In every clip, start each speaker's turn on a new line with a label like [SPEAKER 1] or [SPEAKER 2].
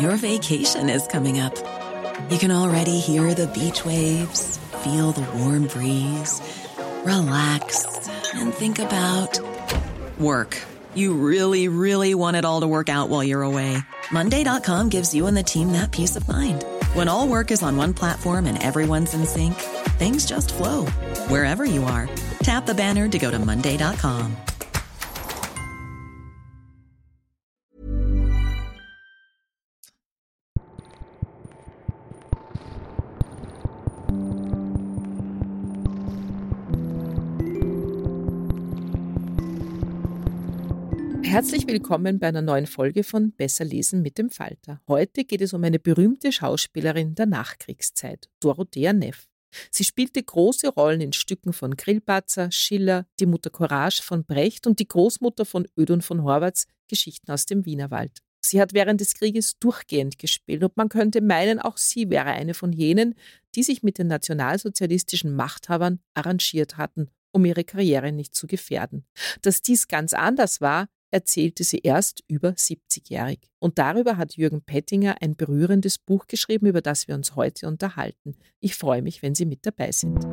[SPEAKER 1] Your vacation is coming up. You can already hear the beach waves, feel the warm breeze, relax, and think about work. You really, really want it all to work out while you're away. Monday.com gives you and the team that peace of mind. When all work is on one platform and everyone's in sync, things just flow wherever you are. Tap the banner to go to Monday.com.
[SPEAKER 2] Herzlich willkommen bei einer neuen Folge von Besser lesen mit dem Falter. Heute geht es um eine berühmte Schauspielerin der Nachkriegszeit, Dorothea Neff. Sie spielte große Rollen in Stücken von Grillparzer, Schiller, Die Mutter Courage von Brecht und die Großmutter von Ödon von Horvaths Geschichten aus dem Wienerwald. Sie hat während des Krieges durchgehend gespielt und man könnte meinen, auch sie wäre eine von jenen, die sich mit den nationalsozialistischen Machthabern arrangiert hatten, um ihre Karriere nicht zu gefährden. Dass dies ganz anders war, erzählte sie erst über 70-jährig. Und darüber hat Jürgen Pettinger ein berührendes Buch geschrieben, über das wir uns heute unterhalten. Ich freue mich, wenn Sie mit dabei sind.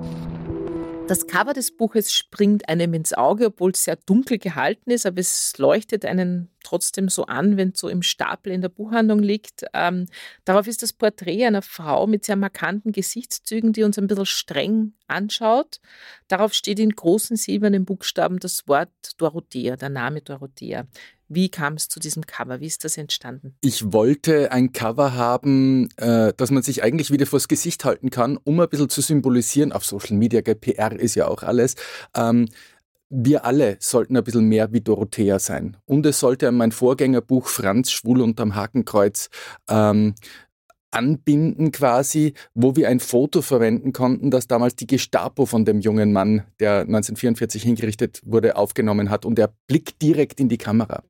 [SPEAKER 2] Das Cover des Buches springt einem ins Auge, obwohl es sehr dunkel gehalten ist, aber es leuchtet einen trotzdem so an, wenn es so im Stapel in der Buchhandlung liegt. Ähm, darauf ist das Porträt einer Frau mit sehr markanten Gesichtszügen, die uns ein bisschen streng anschaut. Darauf steht in großen silbernen Buchstaben das Wort Dorothea, der Name Dorothea. Wie kam es zu diesem Cover? Wie ist das entstanden?
[SPEAKER 3] Ich wollte ein Cover haben, äh, das man sich eigentlich wieder vors Gesicht halten kann, um ein bisschen zu symbolisieren. Auf Social Media, PR ist ja auch alles. Ähm, wir alle sollten ein bisschen mehr wie Dorothea sein. Und es sollte mein Vorgängerbuch Franz Schwul unterm Hakenkreuz ähm, anbinden quasi, wo wir ein Foto verwenden konnten, das damals die Gestapo von dem jungen Mann, der 1944 hingerichtet wurde, aufgenommen hat und er blickt direkt in die Kamera.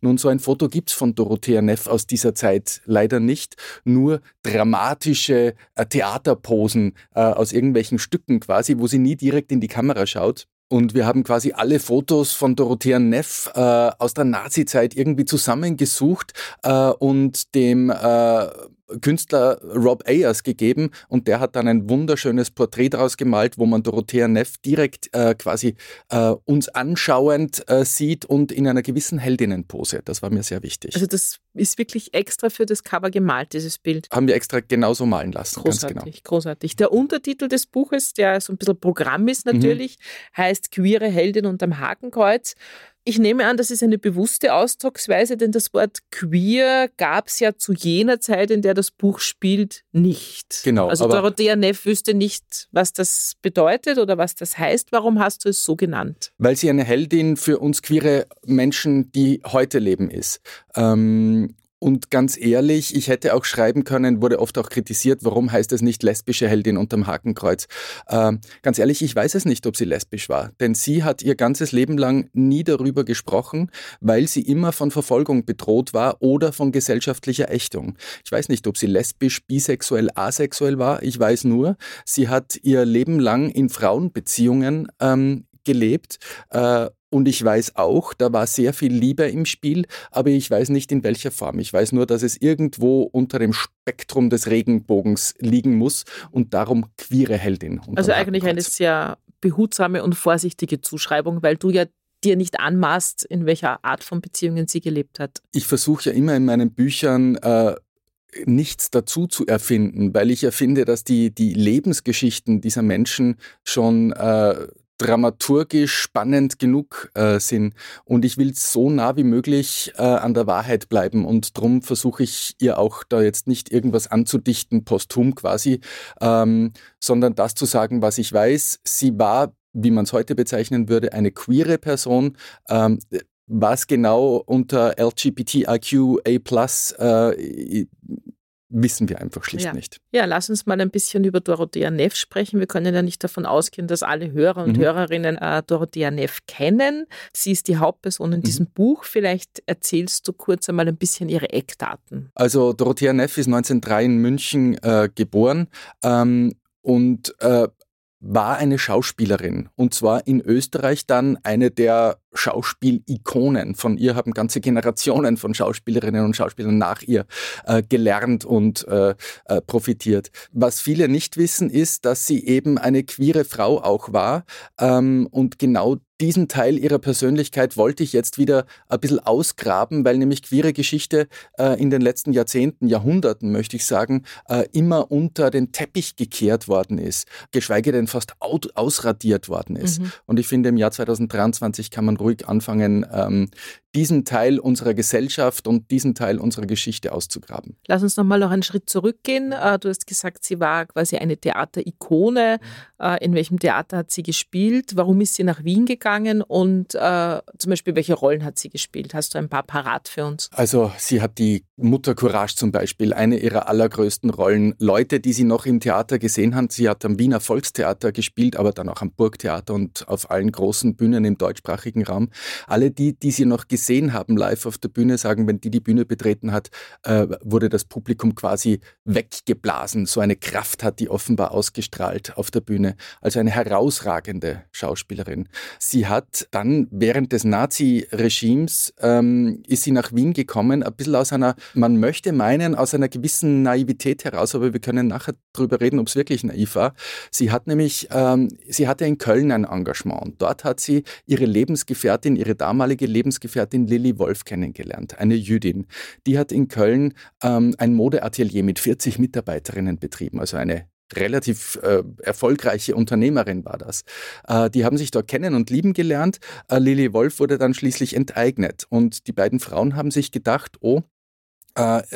[SPEAKER 3] Nun, so ein Foto gibt's von Dorothea Neff aus dieser Zeit leider nicht, nur dramatische äh, Theaterposen äh, aus irgendwelchen Stücken quasi, wo sie nie direkt in die Kamera schaut. Und wir haben quasi alle Fotos von Dorothea Neff äh, aus der Nazi-Zeit irgendwie zusammengesucht äh, und dem äh, Künstler Rob Ayers gegeben und der hat dann ein wunderschönes Porträt daraus gemalt, wo man Dorothea Neff direkt äh, quasi äh, uns anschauend äh, sieht und in einer gewissen Heldinnenpose. Das war mir sehr wichtig.
[SPEAKER 2] Also das ist wirklich extra für das Cover gemalt, dieses Bild.
[SPEAKER 3] Haben wir extra genauso malen lassen.
[SPEAKER 2] Großartig,
[SPEAKER 3] genau.
[SPEAKER 2] großartig. Der Untertitel des Buches, der so ein bisschen Programm ist natürlich, mhm. heißt Queere Heldin unterm Hakenkreuz. Ich nehme an, das ist eine bewusste Ausdrucksweise, denn das Wort queer gab es ja zu jener Zeit, in der das Buch spielt, nicht.
[SPEAKER 3] Genau.
[SPEAKER 2] Also Dorothea Neff wüsste nicht, was das bedeutet oder was das heißt. Warum hast du es so genannt?
[SPEAKER 3] Weil sie eine Heldin für uns queere Menschen, die heute leben, ist. Ähm, und ganz ehrlich, ich hätte auch schreiben können, wurde oft auch kritisiert, warum heißt es nicht lesbische Heldin unterm Hakenkreuz? Ähm, ganz ehrlich, ich weiß es nicht, ob sie lesbisch war, denn sie hat ihr ganzes Leben lang nie darüber gesprochen, weil sie immer von Verfolgung bedroht war oder von gesellschaftlicher Ächtung. Ich weiß nicht, ob sie lesbisch, bisexuell, asexuell war. Ich weiß nur, sie hat ihr Leben lang in Frauenbeziehungen ähm, gelebt äh, und ich weiß auch, da war sehr viel Liebe im Spiel, aber ich weiß nicht in welcher Form. Ich weiß nur, dass es irgendwo unter dem Spektrum des Regenbogens liegen muss und darum queere Heldin.
[SPEAKER 2] Also eigentlich eine sehr behutsame und vorsichtige Zuschreibung, weil du ja dir nicht anmaßt, in welcher Art von Beziehungen sie gelebt hat.
[SPEAKER 3] Ich versuche ja immer in meinen Büchern äh, nichts dazu zu erfinden, weil ich ja finde, dass die, die Lebensgeschichten dieser Menschen schon äh, dramaturgisch spannend genug äh, sind. Und ich will so nah wie möglich äh, an der Wahrheit bleiben. Und darum versuche ich ihr auch da jetzt nicht irgendwas anzudichten, posthum quasi, ähm, sondern das zu sagen, was ich weiß. Sie war, wie man es heute bezeichnen würde, eine queere Person. Ähm, was genau unter LGBTIQA äh, wissen wir einfach schlicht
[SPEAKER 2] ja.
[SPEAKER 3] nicht.
[SPEAKER 2] Ja, lass uns mal ein bisschen über Dorothea Neff sprechen. Wir können ja nicht davon ausgehen, dass alle Hörer und mhm. Hörerinnen äh, Dorothea Neff kennen. Sie ist die Hauptperson in mhm. diesem Buch. Vielleicht erzählst du kurz einmal ein bisschen ihre Eckdaten.
[SPEAKER 3] Also Dorothea Neff ist 1903 in München äh, geboren ähm, und äh, war eine Schauspielerin und zwar in Österreich dann eine der Schauspielikonen. Von ihr haben ganze Generationen von Schauspielerinnen und Schauspielern nach ihr äh, gelernt und äh, äh, profitiert. Was viele nicht wissen, ist, dass sie eben eine queere Frau auch war ähm, und genau diesen Teil ihrer Persönlichkeit wollte ich jetzt wieder ein bisschen ausgraben, weil nämlich queere Geschichte äh, in den letzten Jahrzehnten, Jahrhunderten, möchte ich sagen, äh, immer unter den Teppich gekehrt worden ist, geschweige denn fast ausradiert worden ist. Mhm. Und ich finde, im Jahr 2023 kann man ruhig anfangen, ähm, diesen Teil unserer Gesellschaft und diesen Teil unserer Geschichte auszugraben.
[SPEAKER 2] Lass uns nochmal noch einen Schritt zurückgehen. Äh, du hast gesagt, sie war quasi eine Theaterikone. Äh, in welchem Theater hat sie gespielt? Warum ist sie nach Wien gegangen? Und äh, zum Beispiel, welche Rollen hat sie gespielt? Hast du ein paar parat für uns?
[SPEAKER 3] Also, sie hat die Mutter Courage zum Beispiel, eine ihrer allergrößten Rollen. Leute, die sie noch im Theater gesehen haben, sie hat am Wiener Volkstheater gespielt, aber dann auch am Burgtheater und auf allen großen Bühnen im deutschsprachigen Raum. Alle die, die sie noch gesehen gesehen haben live auf der Bühne, sagen, wenn die die Bühne betreten hat, äh, wurde das Publikum quasi weggeblasen. So eine Kraft hat die offenbar ausgestrahlt auf der Bühne. Also eine herausragende Schauspielerin. Sie hat dann während des Nazi-Regimes ähm, ist sie nach Wien gekommen, ein bisschen aus einer, man möchte meinen, aus einer gewissen Naivität heraus, aber wir können nachher darüber reden, ob es wirklich naiv war. Sie hat nämlich, ähm, sie hatte in Köln ein Engagement und dort hat sie ihre Lebensgefährtin, ihre damalige Lebensgefährtin Lilly Wolf kennengelernt, eine Jüdin. Die hat in Köln ähm, ein Modeatelier mit 40 Mitarbeiterinnen betrieben, also eine relativ äh, erfolgreiche Unternehmerin war das. Äh, die haben sich dort kennen und lieben gelernt. Äh, Lilly Wolf wurde dann schließlich enteignet und die beiden Frauen haben sich gedacht, oh,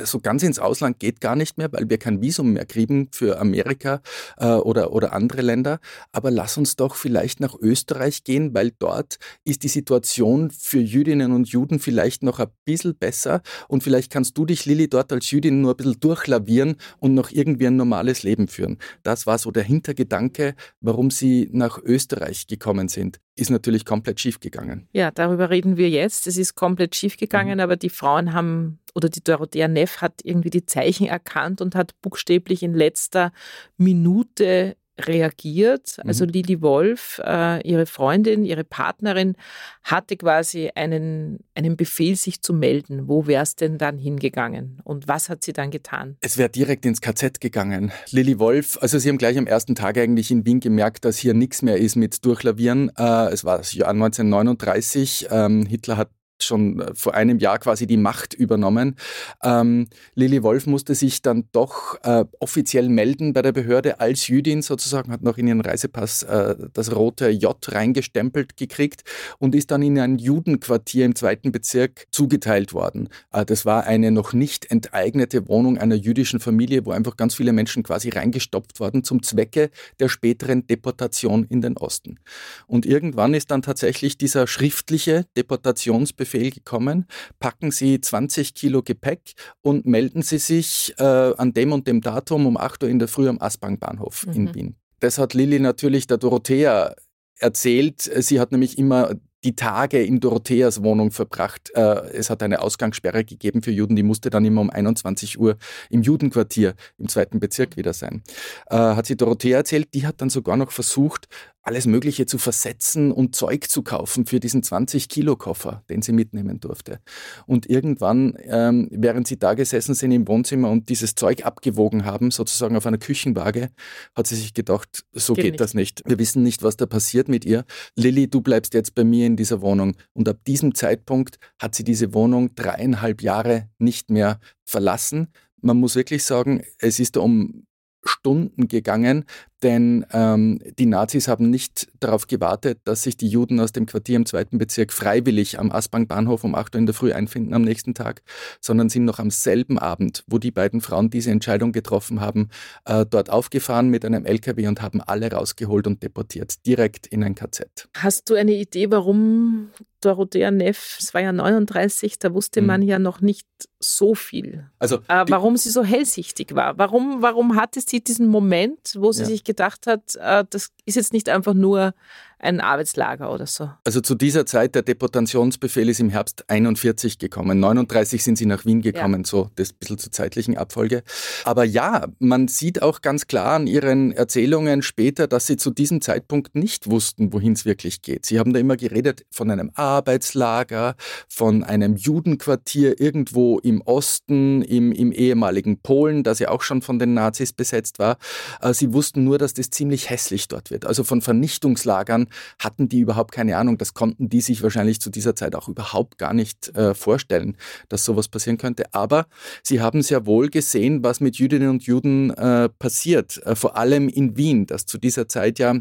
[SPEAKER 3] so ganz ins Ausland geht gar nicht mehr, weil wir kein Visum mehr kriegen für Amerika äh, oder, oder andere Länder. Aber lass uns doch vielleicht nach Österreich gehen, weil dort ist die Situation für Jüdinnen und Juden vielleicht noch ein bisschen besser. Und vielleicht kannst du dich, Lilly, dort als Jüdin nur ein bisschen durchlavieren und noch irgendwie ein normales Leben führen. Das war so der Hintergedanke, warum sie nach Österreich gekommen sind ist natürlich komplett schiefgegangen.
[SPEAKER 2] Ja, darüber reden wir jetzt. Es ist komplett schiefgegangen, mhm. aber die Frauen haben oder die Dorothea Neff hat irgendwie die Zeichen erkannt und hat buchstäblich in letzter Minute reagiert. Also mhm. Lili Wolf, äh, ihre Freundin, ihre Partnerin, hatte quasi einen, einen Befehl, sich zu melden. Wo wäre es denn dann hingegangen? Und was hat sie dann getan?
[SPEAKER 3] Es wäre direkt ins KZ gegangen. Lili Wolf, also sie haben gleich am ersten Tag eigentlich in Wien gemerkt, dass hier nichts mehr ist mit Durchlavieren. Äh, es war das Jahr 1939. Ähm, Hitler hat schon äh, vor einem Jahr quasi die Macht übernommen. Ähm, Lili Wolf musste sich dann doch äh, offiziell melden bei der Behörde als Jüdin sozusagen, hat noch in ihren Reisepass äh, das rote J reingestempelt gekriegt und ist dann in ein Judenquartier im zweiten Bezirk zugeteilt worden. Äh, das war eine noch nicht enteignete Wohnung einer jüdischen Familie, wo einfach ganz viele Menschen quasi reingestopft wurden zum Zwecke der späteren Deportation in den Osten. Und irgendwann ist dann tatsächlich dieser schriftliche Deportationsbefehl Befehl gekommen, packen Sie 20 Kilo Gepäck und melden Sie sich äh, an dem und dem Datum um 8 Uhr in der Früh am Aspang-Bahnhof mhm. in Wien. Das hat Lilly natürlich der Dorothea erzählt. Sie hat nämlich immer die Tage in Dorotheas Wohnung verbracht. Äh, es hat eine Ausgangssperre gegeben für Juden, die musste dann immer um 21 Uhr im Judenquartier im zweiten Bezirk wieder sein. Äh, hat sie Dorothea erzählt, die hat dann sogar noch versucht, alles Mögliche zu versetzen und Zeug zu kaufen für diesen 20-Kilo-Koffer, den sie mitnehmen durfte. Und irgendwann, ähm, während sie da gesessen sind im Wohnzimmer und dieses Zeug abgewogen haben, sozusagen auf einer Küchenwaage, hat sie sich gedacht, so geht, geht das nicht. Wir wissen nicht, was da passiert mit ihr. Lilly, du bleibst jetzt bei mir in dieser Wohnung. Und ab diesem Zeitpunkt hat sie diese Wohnung dreieinhalb Jahre nicht mehr verlassen man muss wirklich sagen, es ist um Stunden gegangen, denn ähm, die Nazis haben nicht darauf gewartet, dass sich die Juden aus dem Quartier im zweiten Bezirk freiwillig am Aspang-Bahnhof um 8 Uhr in der Früh einfinden am nächsten Tag, sondern sind noch am selben Abend, wo die beiden Frauen diese Entscheidung getroffen haben, äh, dort aufgefahren mit einem LKW und haben alle rausgeholt und deportiert, direkt in ein KZ.
[SPEAKER 2] Hast du eine Idee, warum Dorothea Neff, es war ja 39, da wusste mhm. man ja noch nicht so viel. Also, äh, warum sie so hellsichtig war. Warum, warum hatte sie diesen Moment, wo sie ja. sich gedacht hat, äh, das ist jetzt nicht einfach nur ein Arbeitslager oder so.
[SPEAKER 3] Also zu dieser Zeit, der Deportationsbefehl ist im Herbst 41 gekommen. 39 sind sie nach Wien gekommen, ja. so das bisschen zur zeitlichen Abfolge. Aber ja, man sieht auch ganz klar an ihren Erzählungen später, dass sie zu diesem Zeitpunkt nicht wussten, wohin es wirklich geht. Sie haben da immer geredet von einem Arbeitslager, von einem Judenquartier irgendwo im Osten, im, im ehemaligen Polen, das ja auch schon von den Nazis besetzt war. Äh, sie wussten nur, dass das ziemlich hässlich dort wird. Also von Vernichtungslagern hatten die überhaupt keine Ahnung. Das konnten die sich wahrscheinlich zu dieser Zeit auch überhaupt gar nicht äh, vorstellen, dass sowas passieren könnte. Aber sie haben sehr wohl gesehen, was mit Jüdinnen und Juden äh, passiert. Äh, vor allem in Wien, das zu dieser Zeit ja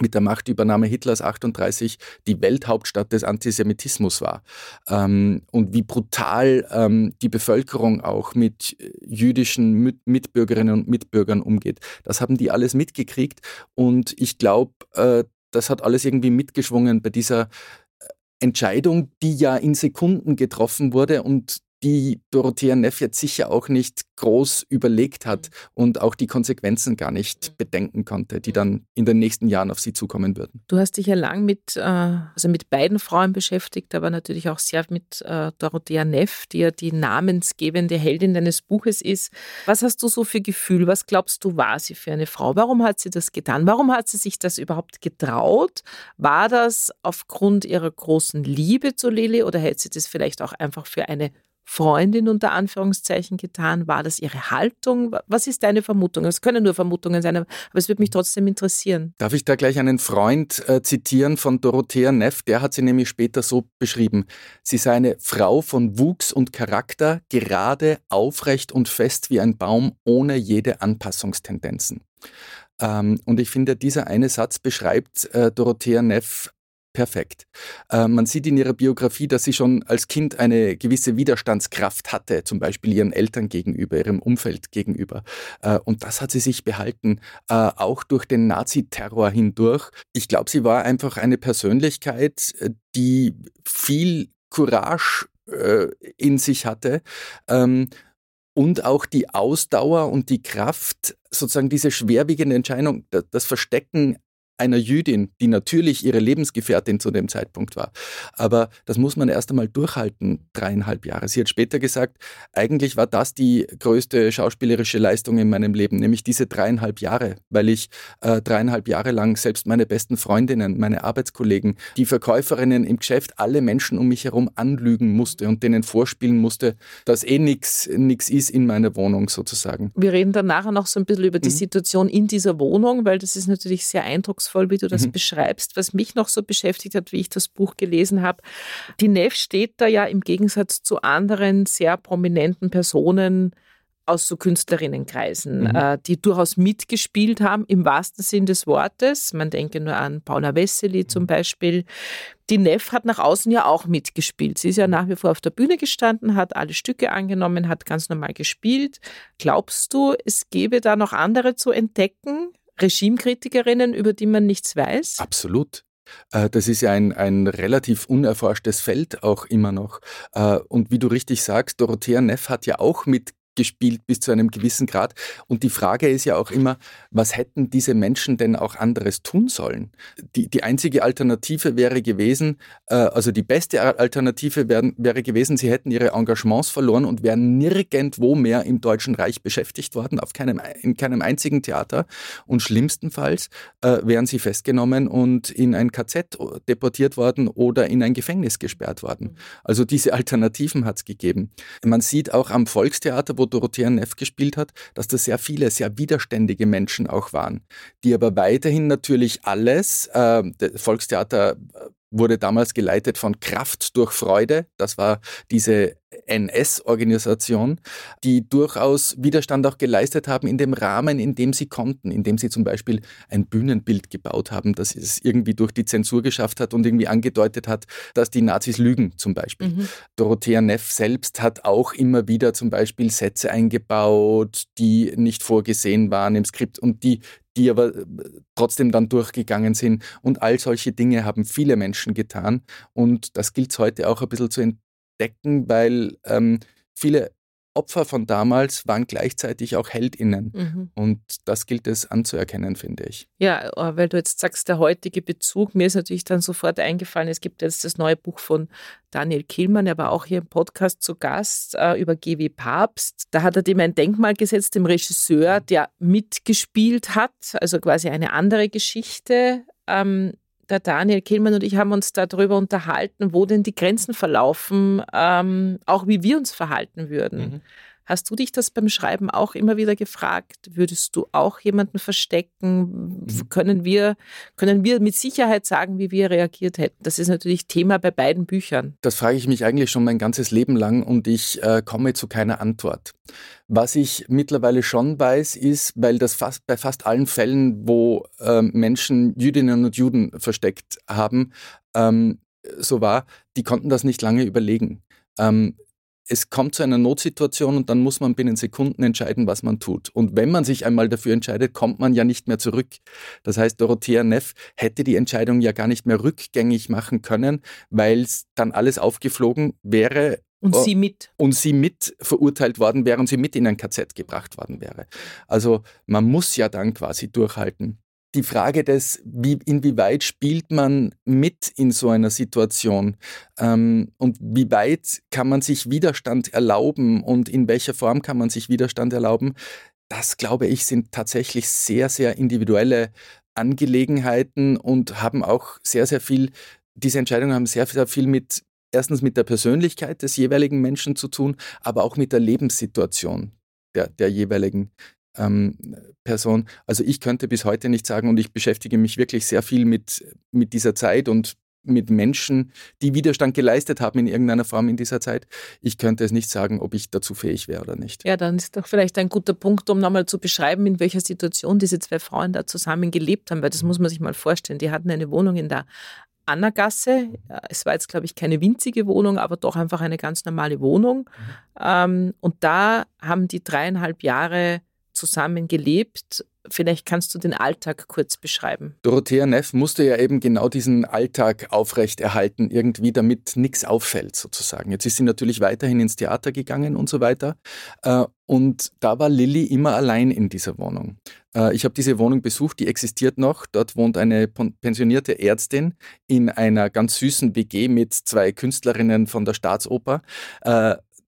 [SPEAKER 3] mit der Machtübernahme Hitlers 38 die Welthauptstadt des Antisemitismus war ähm, und wie brutal ähm, die Bevölkerung auch mit jüdischen Mitbürgerinnen und Mitbürgern umgeht. Das haben die alles mitgekriegt und ich glaube, äh, das hat alles irgendwie mitgeschwungen bei dieser äh, Entscheidung, die ja in Sekunden getroffen wurde und die Dorothea Neff jetzt sicher auch nicht groß überlegt hat mhm. und auch die Konsequenzen gar nicht mhm. bedenken konnte, die dann in den nächsten Jahren auf sie zukommen würden.
[SPEAKER 2] Du hast dich ja lang mit, äh, also mit beiden Frauen beschäftigt, aber natürlich auch sehr mit äh, Dorothea Neff, die ja die namensgebende Heldin deines Buches ist. Was hast du so für Gefühl? Was glaubst du, war sie für eine Frau? Warum hat sie das getan? Warum hat sie sich das überhaupt getraut? War das aufgrund ihrer großen Liebe zu Lili oder hätte sie das vielleicht auch einfach für eine Freundin unter Anführungszeichen getan? War das ihre Haltung? Was ist deine Vermutung? Es können nur Vermutungen sein, aber es würde mich trotzdem interessieren.
[SPEAKER 3] Darf ich da gleich einen Freund äh, zitieren von Dorothea Neff? Der hat sie nämlich später so beschrieben. Sie sei eine Frau von Wuchs und Charakter, gerade, aufrecht und fest wie ein Baum, ohne jede Anpassungstendenzen. Ähm, und ich finde, dieser eine Satz beschreibt äh, Dorothea Neff perfekt. Äh, man sieht in ihrer Biografie, dass sie schon als Kind eine gewisse Widerstandskraft hatte, zum Beispiel ihren Eltern gegenüber, ihrem Umfeld gegenüber. Äh, und das hat sie sich behalten, äh, auch durch den Naziterror hindurch. Ich glaube, sie war einfach eine Persönlichkeit, die viel Courage äh, in sich hatte. Ähm, und auch die Ausdauer und die Kraft, sozusagen diese schwerwiegende Entscheidung, das Verstecken einer Jüdin, die natürlich ihre Lebensgefährtin zu dem Zeitpunkt war. Aber das muss man erst einmal durchhalten, dreieinhalb Jahre. Sie hat später gesagt, eigentlich war das die größte schauspielerische Leistung in meinem Leben, nämlich diese dreieinhalb Jahre, weil ich äh, dreieinhalb Jahre lang selbst meine besten Freundinnen, meine Arbeitskollegen, die Verkäuferinnen im Geschäft, alle Menschen um mich herum anlügen musste und denen vorspielen musste, dass eh nichts ist in meiner Wohnung sozusagen.
[SPEAKER 2] Wir reden dann nachher noch so ein bisschen über die mhm. Situation in dieser Wohnung, weil das ist natürlich sehr eindrucksvoll eindrucksvoll, wie du das mhm. beschreibst. Was mich noch so beschäftigt hat, wie ich das Buch gelesen habe, die Neff steht da ja im Gegensatz zu anderen sehr prominenten Personen aus so Künstlerinnenkreisen, mhm. äh, die durchaus mitgespielt haben, im wahrsten Sinn des Wortes. Man denke nur an Paula Wessely zum mhm. Beispiel. Die Neff hat nach außen ja auch mitgespielt. Sie ist ja nach wie vor auf der Bühne gestanden, hat alle Stücke angenommen, hat ganz normal gespielt. Glaubst du, es gäbe da noch andere zu entdecken, Regimekritikerinnen, über die man nichts weiß?
[SPEAKER 3] Absolut. Äh, das ist ja ein, ein relativ unerforschtes Feld auch immer noch. Äh, und wie du richtig sagst, Dorothea Neff hat ja auch mit gespielt bis zu einem gewissen Grad. Und die Frage ist ja auch immer, was hätten diese Menschen denn auch anderes tun sollen? Die, die einzige Alternative wäre gewesen, äh, also die beste Alternative wären, wäre gewesen, sie hätten ihre Engagements verloren und wären nirgendwo mehr im Deutschen Reich beschäftigt worden, auf keinem, in keinem einzigen Theater. Und schlimmstenfalls äh, wären sie festgenommen und in ein KZ deportiert worden oder in ein Gefängnis gesperrt worden. Also diese Alternativen hat es gegeben. Man sieht auch am Volkstheater, wo Dorothea Neff gespielt hat, dass das sehr viele, sehr widerständige Menschen auch waren, die aber weiterhin natürlich alles, äh, Volkstheater wurde damals geleitet von Kraft durch Freude. Das war diese NS-Organisation, die durchaus Widerstand auch geleistet haben in dem Rahmen, in dem sie konnten, indem sie zum Beispiel ein Bühnenbild gebaut haben, das es irgendwie durch die Zensur geschafft hat und irgendwie angedeutet hat, dass die Nazis lügen zum Beispiel. Mhm. Dorothea Neff selbst hat auch immer wieder zum Beispiel Sätze eingebaut, die nicht vorgesehen waren im Skript und die die aber äh, trotzdem dann durchgegangen sind. Und all solche Dinge haben viele Menschen getan. Und das gilt es heute auch ein bisschen zu decken, weil ähm, viele Opfer von damals waren gleichzeitig auch HeldInnen. Mhm. Und das gilt es anzuerkennen, finde ich.
[SPEAKER 2] Ja, äh, weil du jetzt sagst, der heutige Bezug, mir ist natürlich dann sofort eingefallen, es gibt jetzt das neue Buch von Daniel Killmann, er war auch hier im Podcast zu Gast äh, über GW Papst. Da hat er dem ein Denkmal gesetzt, dem Regisseur, der mitgespielt hat, also quasi eine andere Geschichte. Ähm, der Daniel Kehlmann und ich haben uns darüber unterhalten, wo denn die Grenzen verlaufen, ähm, auch wie wir uns verhalten würden. Mhm. Hast du dich das beim Schreiben auch immer wieder gefragt? Würdest du auch jemanden verstecken? Mhm. Können wir, können wir mit Sicherheit sagen, wie wir reagiert hätten? Das ist natürlich Thema bei beiden Büchern.
[SPEAKER 3] Das frage ich mich eigentlich schon mein ganzes Leben lang und ich äh, komme zu keiner Antwort. Was ich mittlerweile schon weiß, ist, weil das fast bei fast allen Fällen, wo äh, Menschen Jüdinnen und Juden versteckt haben, ähm, so war, die konnten das nicht lange überlegen. Ähm, es kommt zu einer Notsituation und dann muss man binnen Sekunden entscheiden, was man tut. Und wenn man sich einmal dafür entscheidet, kommt man ja nicht mehr zurück. Das heißt, Dorothea Neff hätte die Entscheidung ja gar nicht mehr rückgängig machen können, weil es dann alles aufgeflogen wäre.
[SPEAKER 2] Und sie mit.
[SPEAKER 3] Und sie mit verurteilt worden wäre und sie mit in ein KZ gebracht worden wäre. Also man muss ja dann quasi durchhalten die Frage des, wie, inwieweit spielt man mit in so einer Situation? Ähm, und wie weit kann man sich Widerstand erlauben und in welcher Form kann man sich Widerstand erlauben, das glaube ich sind tatsächlich sehr, sehr individuelle Angelegenheiten und haben auch sehr, sehr viel, diese Entscheidungen haben sehr, sehr viel mit, erstens mit der Persönlichkeit des jeweiligen Menschen zu tun, aber auch mit der Lebenssituation der, der jeweiligen ähm, Person. Also ich könnte bis heute nicht sagen und ich beschäftige mich wirklich sehr viel mit, mit dieser Zeit und mit Menschen, die Widerstand geleistet haben in irgendeiner Form in dieser Zeit. Ich könnte es nicht sagen, ob ich dazu fähig wäre oder nicht.
[SPEAKER 2] Ja, dann ist doch vielleicht ein guter Punkt, um nochmal zu beschreiben, in welcher Situation diese zwei Frauen da zusammen gelebt haben, weil das muss man sich mal vorstellen. Die hatten eine Wohnung in der Annagasse. Es war jetzt, glaube ich, keine winzige Wohnung, aber doch einfach eine ganz normale Wohnung. Mhm. und da haben die dreieinhalb Jahre zusammen gelebt. Vielleicht kannst du den Alltag kurz beschreiben.
[SPEAKER 3] Dorothea Neff musste ja eben genau diesen Alltag aufrechterhalten, irgendwie, damit nichts auffällt, sozusagen. Jetzt ist sie natürlich weiterhin ins Theater gegangen und so weiter. Äh, und da war Lilly immer allein in dieser Wohnung. Äh, ich habe diese Wohnung besucht, die existiert noch. Dort wohnt eine pensionierte Ärztin in einer ganz süßen WG mit zwei Künstlerinnen von der Staatsoper.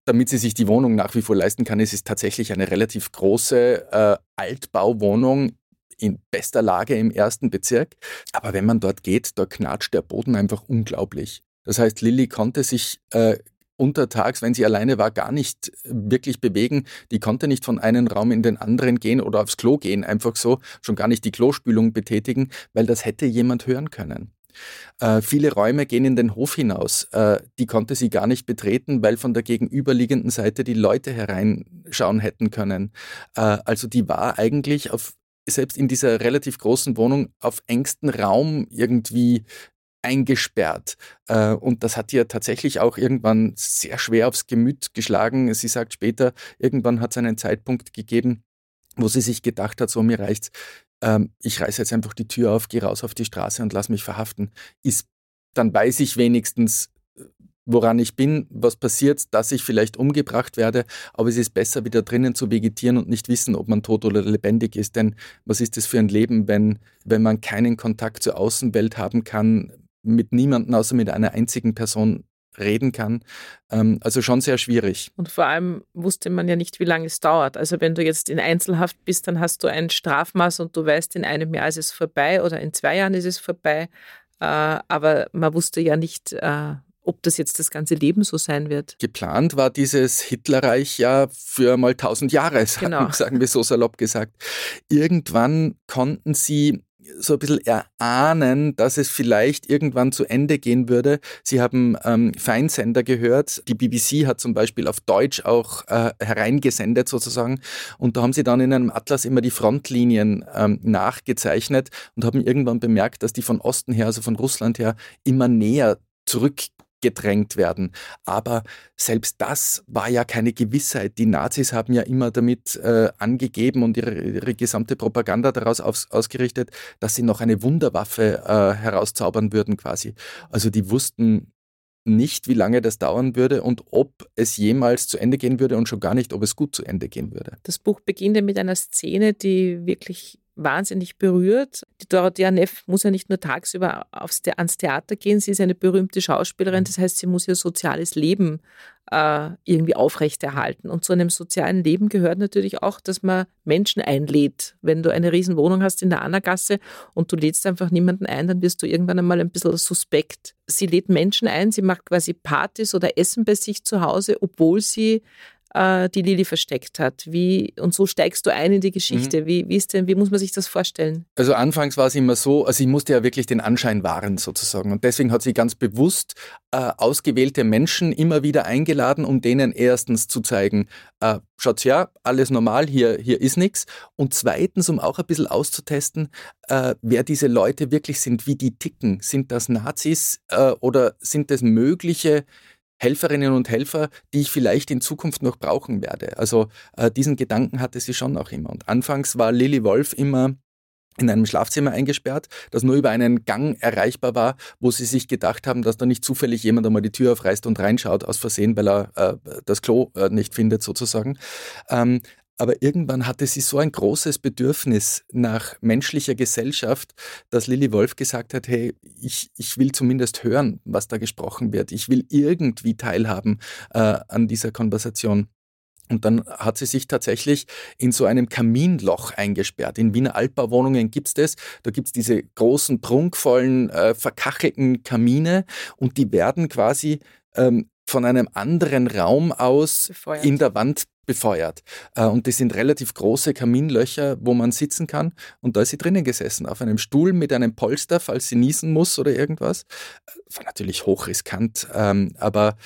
[SPEAKER 3] Damit sie sich die Wohnung nach wie vor leisten kann, ist es tatsächlich eine relativ große äh, Altbauwohnung in bester Lage im ersten Bezirk. Aber wenn man dort geht, da knatscht der Boden einfach unglaublich. Das heißt, Lilly konnte sich äh, untertags, wenn sie alleine war, gar nicht wirklich bewegen. Die konnte nicht von einem Raum in den anderen gehen oder aufs Klo gehen, einfach so, schon gar nicht die Klospülung betätigen, weil das hätte jemand hören können. Äh, viele Räume gehen in den Hof hinaus. Äh, die konnte sie gar nicht betreten, weil von der gegenüberliegenden Seite die Leute hereinschauen hätten können. Äh, also die war eigentlich auf, selbst in dieser relativ großen Wohnung auf engstem Raum irgendwie eingesperrt. Äh, und das hat ihr tatsächlich auch irgendwann sehr schwer aufs Gemüt geschlagen. Sie sagt später, irgendwann hat es einen Zeitpunkt gegeben, wo sie sich gedacht hat, so mir reicht's, ähm, ich reiße jetzt einfach die Tür auf, gehe raus auf die Straße und lass mich verhaften, ist, dann weiß ich wenigstens, woran ich bin, was passiert, dass ich vielleicht umgebracht werde, aber es ist besser, wieder drinnen zu vegetieren und nicht wissen, ob man tot oder lebendig ist. Denn was ist das für ein Leben, wenn, wenn man keinen Kontakt zur Außenwelt haben kann, mit niemandem außer mit einer einzigen Person reden kann. Ähm, also schon sehr schwierig.
[SPEAKER 2] Und vor allem wusste man ja nicht, wie lange es dauert. Also wenn du jetzt in Einzelhaft bist, dann hast du ein Strafmaß und du weißt, in einem Jahr ist es vorbei oder in zwei Jahren ist es vorbei. Äh, aber man wusste ja nicht, äh, ob das jetzt das ganze Leben so sein wird.
[SPEAKER 3] Geplant war dieses Hitlerreich ja für mal tausend Jahre, sagen, genau. sagen wir so salopp gesagt. Irgendwann konnten sie so ein bisschen erahnen, dass es vielleicht irgendwann zu Ende gehen würde. Sie haben ähm, Feinsender gehört. Die BBC hat zum Beispiel auf Deutsch auch äh, hereingesendet sozusagen. Und da haben sie dann in einem Atlas immer die Frontlinien ähm, nachgezeichnet und haben irgendwann bemerkt, dass die von Osten her, also von Russland her, immer näher zurück gedrängt werden. Aber selbst das war ja keine Gewissheit. Die Nazis haben ja immer damit äh, angegeben und ihre, ihre, gesamte Propaganda daraus aus, ausgerichtet, dass sie noch eine Wunderwaffe äh, herauszaubern würden quasi. Also die wussten nicht, wie lange das dauern würde und ob es jemals zu Ende gehen würde und schon gar nicht, ob es gut zu Ende gehen würde.
[SPEAKER 2] Das Buch beginnt ja mit einer Szene, die wirklich wahnsinnig berührt. Die Dorothea Neff muss ja nicht nur tagsüber aufs, ans Theater gehen, sie ist eine berühmte Schauspielerin, das heißt, sie muss ihr soziales Leben äh, irgendwie aufrechterhalten. Und zu einem sozialen Leben gehört natürlich auch, dass man Menschen einlädt. Wenn du eine Riesenwohnung hast in der Annergasse und du lädst einfach niemanden ein, dann wirst du irgendwann einmal ein bisschen suspekt. Sie lädt Menschen ein, sie macht quasi Partys oder Essen bei sich zu Hause, obwohl sie äh, die Lilly versteckt hat. Wie, und so steigst du ein in die Geschichte. Mhm. Wie, wie, ist denn, wie muss man sich das vorstellen?
[SPEAKER 3] Also anfangs war es immer so, also ich musste ja wirklich den Anschein wahren sozusagen. Und deswegen hat sie ganz bewusst äh, ausgewählte Menschen immer wieder eingeladen, um denen erstens zu zeigen, äh, schaut her, alles normal, hier, hier ist nichts. Und zweitens, um auch ein bisschen auszutesten, äh, wer diese Leute wirklich sind, wie die ticken. Sind das Nazis äh, oder sind das mögliche Helferinnen und Helfer, die ich vielleicht in Zukunft noch brauchen werde. Also äh, diesen Gedanken hatte sie schon auch immer. Und anfangs war Lilly Wolf immer in einem Schlafzimmer eingesperrt, das nur über einen Gang erreichbar war, wo sie sich gedacht haben, dass da nicht zufällig jemand einmal die Tür aufreißt und reinschaut aus Versehen, weil er äh, das Klo äh, nicht findet sozusagen. Ähm, aber irgendwann hatte sie so ein großes Bedürfnis nach menschlicher Gesellschaft, dass Lilly Wolf gesagt hat, hey, ich, ich will zumindest hören, was da gesprochen wird. Ich will irgendwie teilhaben äh, an dieser Konversation. Und dann hat sie sich tatsächlich in so einem Kaminloch eingesperrt. In Wiener Altbauwohnungen gibt es das. Da gibt es diese großen, prunkvollen, äh, verkachelten Kamine und die werden quasi ähm, von einem anderen Raum aus Befeuert. in der Wand befeuert. Äh, und das sind relativ große Kaminlöcher, wo man sitzen kann. Und da ist sie drinnen gesessen, auf einem Stuhl mit einem Polster, falls sie niesen muss oder irgendwas. Äh, war natürlich hochriskant, ähm, aber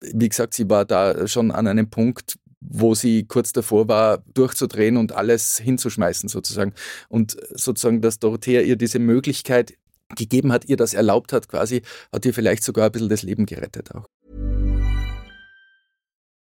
[SPEAKER 3] wie gesagt, sie war da schon an einem Punkt, wo sie kurz davor war, durchzudrehen und alles hinzuschmeißen sozusagen. Und sozusagen, dass Dorothea ihr diese Möglichkeit gegeben hat, ihr das erlaubt hat quasi, hat ihr vielleicht sogar ein bisschen das Leben gerettet auch.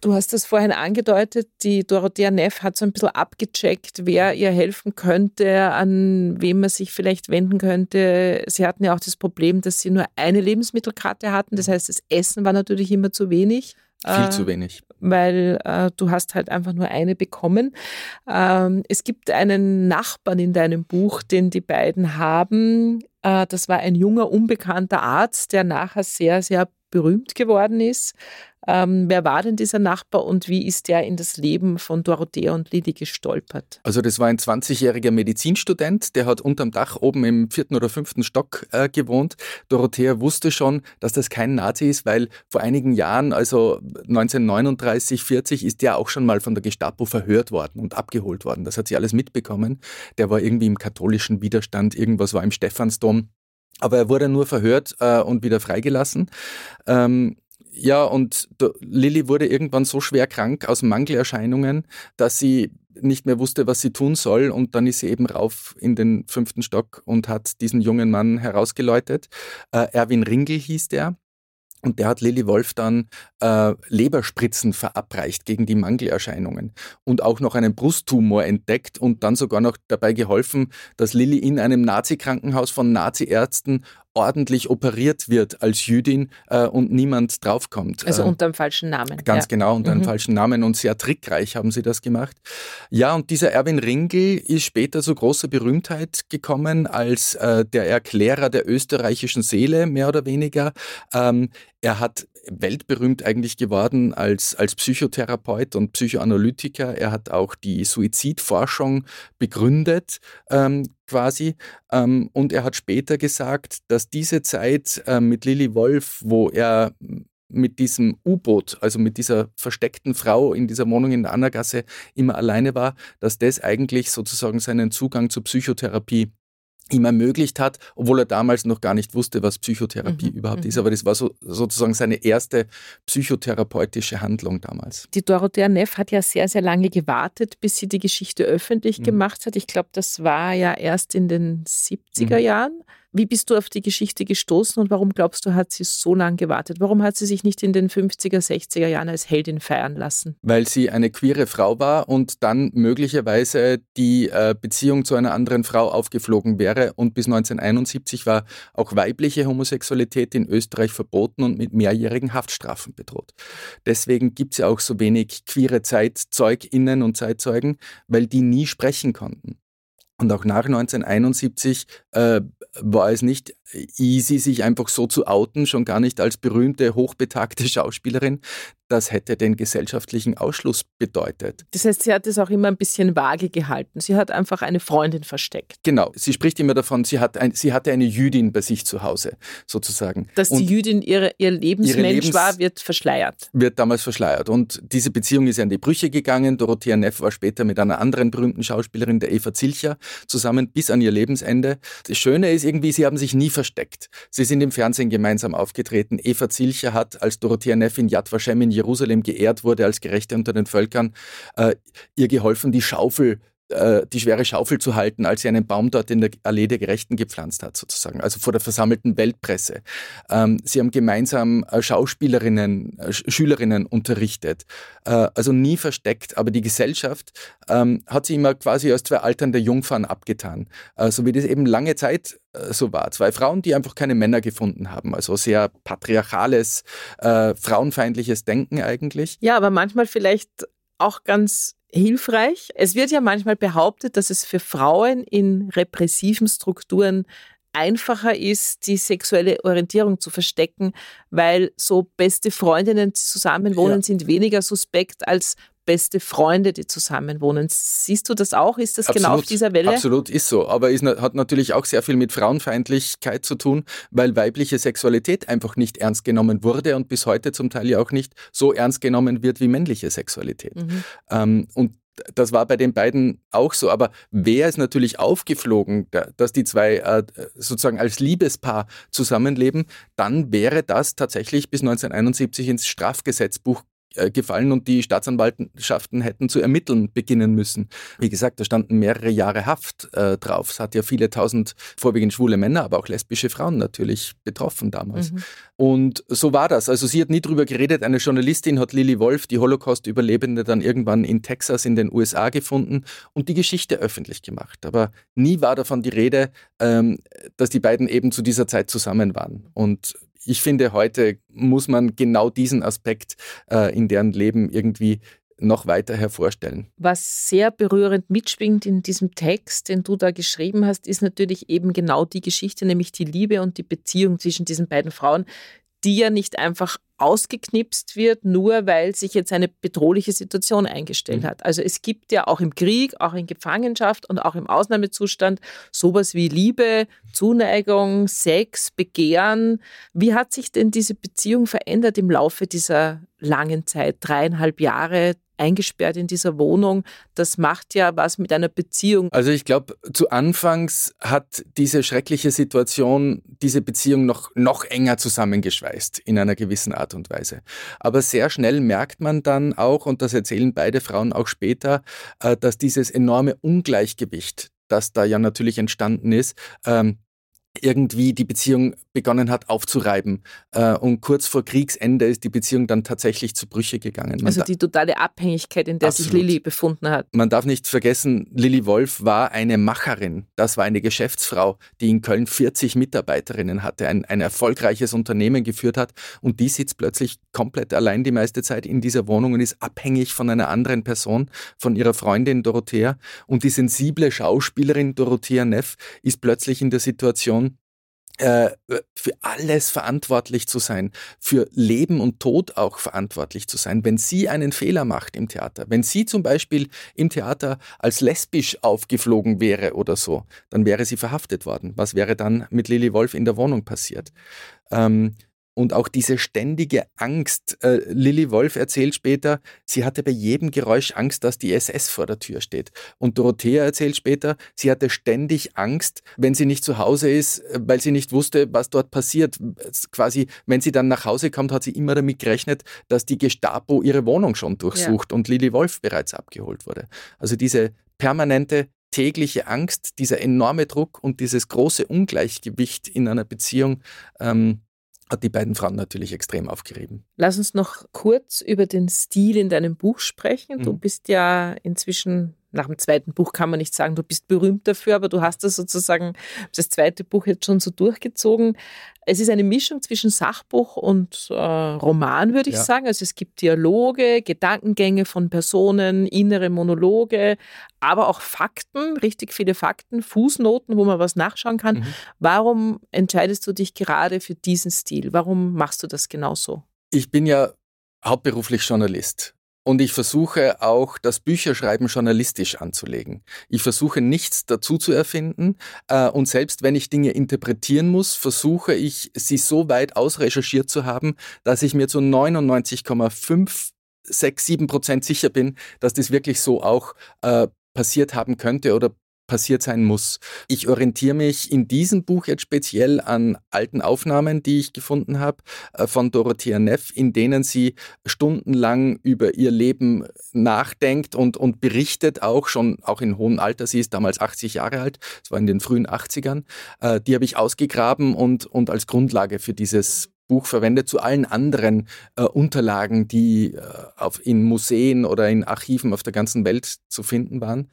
[SPEAKER 2] Du hast es vorhin angedeutet, die Dorothea Neff hat so ein bisschen abgecheckt, wer ihr helfen könnte, an wem man sich vielleicht wenden könnte. Sie hatten ja auch das Problem, dass sie nur eine Lebensmittelkarte hatten. Das heißt, das Essen war natürlich immer zu wenig.
[SPEAKER 3] Viel äh, zu wenig.
[SPEAKER 2] Weil äh, du hast halt einfach nur eine bekommen. Ähm, es gibt einen Nachbarn in deinem Buch, den die beiden haben. Äh, das war ein junger, unbekannter Arzt, der nachher sehr, sehr berühmt geworden ist. Ähm, wer war denn dieser Nachbar und wie ist der in das Leben von Dorothea und Lili gestolpert?
[SPEAKER 3] Also das war ein 20-jähriger Medizinstudent, der hat unterm Dach oben im vierten oder fünften Stock äh, gewohnt. Dorothea wusste schon, dass das kein Nazi ist, weil vor einigen Jahren, also 1939, 40, ist der auch schon mal von der Gestapo verhört worden und abgeholt worden. Das hat sie alles mitbekommen. Der war irgendwie im katholischen Widerstand, irgendwas war im Stephansdom. Aber er wurde nur verhört äh, und wieder freigelassen. Ähm, ja, und Lilly wurde irgendwann so schwer krank aus Mangelerscheinungen, dass sie nicht mehr wusste, was sie tun soll. Und dann ist sie eben rauf in den fünften Stock und hat diesen jungen Mann herausgeläutet. Äh, Erwin Ringel hieß der. Und der hat Lilly Wolf dann äh, Leberspritzen verabreicht gegen die Mangelerscheinungen und auch noch einen Brusttumor entdeckt und dann sogar noch dabei geholfen, dass Lilly in einem Nazi-Krankenhaus von Nazi-Ärzten ordentlich operiert wird als Jüdin äh, und niemand draufkommt.
[SPEAKER 2] Also
[SPEAKER 3] äh,
[SPEAKER 2] unter einem falschen Namen.
[SPEAKER 3] Ganz
[SPEAKER 2] ja.
[SPEAKER 3] genau, unter einem
[SPEAKER 2] Mhm.
[SPEAKER 3] falschen Namen und sehr trickreich haben sie das gemacht. Ja, und dieser Erwin Ringel ist später zu großer Berühmtheit gekommen als äh, der Erklärer der österreichischen Seele, mehr oder weniger. Ähm, er hat weltberühmt eigentlich geworden als, als Psychotherapeut und Psychoanalytiker. Er hat auch die Suizidforschung begründet, ähm, quasi. Ähm, und er hat später gesagt, dass diese Zeit äh, mit Lilly Wolf, wo er mit diesem U-Boot, also mit dieser versteckten Frau in dieser Wohnung in der Annergasse immer alleine war, dass das eigentlich sozusagen seinen Zugang zur Psychotherapie ihm ermöglicht hat, obwohl er damals noch gar nicht wusste, was Psychotherapie
[SPEAKER 2] Mhm,
[SPEAKER 3] überhaupt
[SPEAKER 2] mhm.
[SPEAKER 3] ist. Aber das war so, sozusagen seine erste psychotherapeutische Handlung damals.
[SPEAKER 2] Die Dorothea Neff hat ja sehr, sehr lange gewartet, bis sie die Geschichte öffentlich
[SPEAKER 3] Mhm.
[SPEAKER 2] gemacht hat. Ich glaube, das war ja erst in den 70er
[SPEAKER 3] Mhm.
[SPEAKER 2] Jahren. Wie bist du auf die Geschichte gestoßen und warum glaubst du, hat sie so lange gewartet? Warum hat sie sich nicht in den 50er, 60er Jahren als Heldin feiern lassen?
[SPEAKER 3] Weil sie eine queere Frau war und dann möglicherweise die äh, Beziehung zu einer anderen Frau aufgeflogen wäre. Und bis 1971 war auch weibliche Homosexualität in Österreich verboten und mit mehrjährigen Haftstrafen bedroht. Deswegen gibt es ja auch so wenig queere ZeitzeugInnen und Zeitzeugen, weil die nie sprechen konnten. Und auch nach 1971 äh, war es nicht easy, sich einfach so zu outen, schon gar nicht als berühmte, hochbetagte Schauspielerin. Das hätte den gesellschaftlichen Ausschluss bedeutet.
[SPEAKER 2] Das heißt, sie hat es auch immer ein bisschen vage gehalten. Sie hat einfach eine Freundin versteckt.
[SPEAKER 3] Genau, sie spricht immer davon, sie, hat ein, sie hatte eine Jüdin bei sich zu Hause, sozusagen.
[SPEAKER 2] Dass die
[SPEAKER 3] Und
[SPEAKER 2] Jüdin ihre, ihr Lebensmensch
[SPEAKER 3] Lebens-
[SPEAKER 2] war, wird verschleiert.
[SPEAKER 3] wird damals verschleiert. Und diese Beziehung ist ja in die Brüche gegangen. Dorothea Neff war später mit einer anderen berühmten Schauspielerin, der Eva Zilcher, zusammen bis an ihr Lebensende. Das Schöne ist irgendwie, sie haben sich nie versteckt. Sie sind im Fernsehen gemeinsam aufgetreten. Eva Zilcher hat, als Dorothea Neff in Yad Vashem in Jerusalem geehrt wurde als Gerechte unter den Völkern, äh, ihr geholfen, die Schaufel äh, die schwere Schaufel zu halten, als sie einen Baum dort in der Allee der Gerechten gepflanzt hat, sozusagen, also vor der versammelten Weltpresse. Ähm, sie haben gemeinsam äh, Schauspielerinnen, äh, Sch- Schülerinnen unterrichtet, äh, also nie versteckt, aber die Gesellschaft ähm, hat sie immer quasi als zwei alternde Jungfern abgetan, äh, so wie das eben lange Zeit äh, so war. Zwei Frauen, die einfach keine Männer gefunden haben, also sehr patriarchales, äh, frauenfeindliches Denken eigentlich.
[SPEAKER 2] Ja, aber manchmal vielleicht auch ganz hilfreich. Es wird ja manchmal behauptet, dass es für Frauen in repressiven Strukturen einfacher ist, die sexuelle Orientierung zu verstecken, weil so beste Freundinnen, zusammenwohnen,
[SPEAKER 3] Ja.
[SPEAKER 2] sind weniger suspekt als beste Freunde, die zusammenwohnen. Siehst du das auch? Ist das genau auf dieser Welle?
[SPEAKER 3] Absolut, ist so. Aber es hat natürlich auch sehr viel mit Frauenfeindlichkeit zu tun, weil weibliche Sexualität einfach nicht ernst genommen wurde und bis heute zum Teil ja auch nicht so ernst genommen wird wie männliche Sexualität.
[SPEAKER 2] Mhm.
[SPEAKER 3] Ähm, und das war bei den beiden auch so. Aber wäre es natürlich aufgeflogen, da- dass die zwei äh, sozusagen als Liebespaar zusammenleben, dann wäre das tatsächlich bis 1971 ins Strafgesetzbuch gefallen und die Staatsanwaltschaften hätten zu ermitteln beginnen müssen. Wie gesagt, da standen mehrere Jahre Haft äh, drauf. Es hat ja viele tausend vorwiegend schwule Männer, aber auch lesbische Frauen natürlich betroffen damals.
[SPEAKER 2] Mhm.
[SPEAKER 3] Und so war das. Also sie hat nie drüber geredet. Eine Journalistin hat Lily Wolf, die Holocaust-Überlebende, dann irgendwann in Texas in den USA gefunden und die Geschichte öffentlich gemacht. Aber nie war davon die Rede, ähm, dass die beiden eben zu dieser Zeit zusammen waren. Und ich finde, heute muss man genau diesen Aspekt äh, in deren Leben irgendwie noch weiter hervorstellen.
[SPEAKER 2] Was sehr berührend mitschwingt in diesem Text, den du da geschrieben hast, ist natürlich eben genau die Geschichte, nämlich die Liebe und die Beziehung zwischen diesen beiden Frauen, die ja nicht einfach ausgeknipst wird, nur weil sich jetzt eine bedrohliche Situation eingestellt
[SPEAKER 3] Mhm.
[SPEAKER 2] hat. Also es gibt ja auch im Krieg, auch in Gefangenschaft und auch im Ausnahmezustand sowas wie Liebe, Zuneigung, Sex, Begehren. Wie hat sich denn diese Beziehung verändert im Laufe dieser langen Zeit, dreieinhalb Jahre eingesperrt in dieser Wohnung? Das macht ja was mit einer Beziehung.
[SPEAKER 3] Also ich glaube, zu Anfangs hat diese schreckliche Situation diese Beziehung noch, noch enger zusammengeschweißt in einer gewissen Art und Weise. Aber sehr schnell merkt man dann auch, und das erzählen beide Frauen auch später, äh, dass dieses enorme Ungleichgewicht, das da ja natürlich entstanden ist, ähm, irgendwie die Beziehung begonnen hat aufzureiben. Äh, und kurz vor Kriegsende ist die Beziehung dann tatsächlich zu Brüche gegangen.
[SPEAKER 2] Man also die totale Abhängigkeit, in der absolut. sich Lilly befunden hat.
[SPEAKER 3] Man darf nicht vergessen, Lilly Wolf war eine Macherin. Das war eine Geschäftsfrau, die in Köln 40 Mitarbeiterinnen hatte, ein, ein erfolgreiches Unternehmen geführt hat. Und die sitzt plötzlich komplett allein die meiste Zeit in dieser Wohnung und ist abhängig von einer anderen Person, von ihrer Freundin Dorothea. Und die sensible Schauspielerin Dorothea Neff ist plötzlich in der Situation, äh, für alles verantwortlich zu sein, für Leben und Tod auch verantwortlich zu sein. Wenn sie einen Fehler macht im Theater, wenn sie zum Beispiel im Theater als lesbisch aufgeflogen wäre oder so, dann wäre sie verhaftet worden. Was wäre dann mit Lily Wolf in der Wohnung passiert? Ähm, und auch diese ständige Angst. Äh, Lilly Wolf erzählt später, sie hatte bei jedem Geräusch Angst, dass die SS vor der Tür steht. Und Dorothea erzählt später, sie hatte ständig Angst, wenn sie nicht zu Hause ist, weil sie nicht wusste, was dort passiert. Quasi, wenn sie dann nach Hause kommt, hat sie immer damit gerechnet, dass die Gestapo ihre Wohnung schon durchsucht ja. und Lilly Wolf bereits abgeholt wurde. Also diese permanente tägliche Angst, dieser enorme Druck und dieses große Ungleichgewicht in einer Beziehung, ähm, hat die beiden Frauen natürlich extrem aufgerieben.
[SPEAKER 2] Lass uns noch kurz über den Stil in deinem Buch sprechen. Du mhm. bist ja inzwischen nach dem zweiten Buch kann man nicht sagen, du bist berühmt dafür, aber du hast das sozusagen, das zweite Buch jetzt schon so durchgezogen. Es ist eine Mischung zwischen Sachbuch und äh, Roman, würde ich ja. sagen. Also es gibt Dialoge, Gedankengänge von Personen, innere Monologe, aber auch Fakten, richtig viele Fakten, Fußnoten, wo man was nachschauen kann. Mhm. Warum entscheidest du dich gerade für diesen Stil? Warum machst du das genauso?
[SPEAKER 3] Ich bin ja hauptberuflich Journalist. Und ich versuche auch, das Bücherschreiben journalistisch anzulegen. Ich versuche nichts dazu zu erfinden. Äh, und selbst wenn ich Dinge interpretieren muss, versuche ich, sie so weit ausrecherchiert zu haben, dass ich mir zu 99,5 6, 7 Prozent sicher bin, dass das wirklich so auch äh, passiert haben könnte oder passiert sein muss. Ich orientiere mich in diesem Buch jetzt speziell an alten Aufnahmen, die ich gefunden habe äh, von Dorothea Neff, in denen sie stundenlang über ihr Leben nachdenkt und, und berichtet, auch schon auch in hohem Alter. Sie ist damals 80 Jahre alt, das war in den frühen 80ern. Äh, die habe ich ausgegraben und, und als Grundlage für dieses Buch verwendet zu allen anderen äh, Unterlagen, die äh, auf, in Museen oder in Archiven auf der ganzen Welt zu finden waren.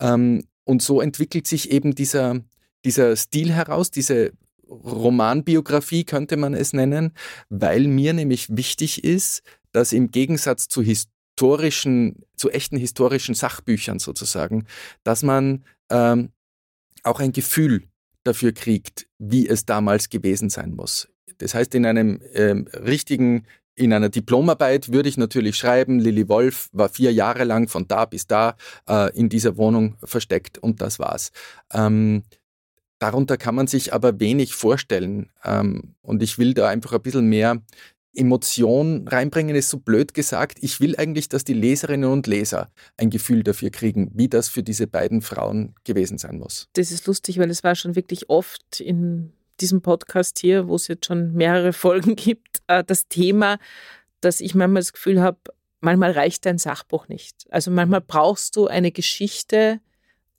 [SPEAKER 3] Ähm, und so entwickelt sich eben dieser, dieser Stil heraus, diese Romanbiografie könnte man es nennen, weil mir nämlich wichtig ist, dass im Gegensatz zu historischen, zu echten historischen Sachbüchern sozusagen, dass man ähm, auch ein Gefühl dafür kriegt, wie es damals gewesen sein muss. Das heißt, in einem ähm, richtigen in einer Diplomarbeit würde ich natürlich schreiben, Lilly Wolf war vier Jahre lang von da bis da äh, in dieser Wohnung versteckt und das war's. Ähm, darunter kann man sich aber wenig vorstellen ähm, und ich will da einfach ein bisschen mehr Emotion reinbringen, ist so blöd gesagt. Ich will eigentlich, dass die Leserinnen und Leser ein Gefühl dafür kriegen, wie das für diese beiden Frauen gewesen sein muss.
[SPEAKER 2] Das ist lustig, weil es war schon wirklich oft in diesem Podcast hier, wo es jetzt schon mehrere Folgen gibt, äh, das Thema, dass ich manchmal das Gefühl habe, manchmal reicht ein Sachbuch nicht. Also manchmal brauchst du eine Geschichte,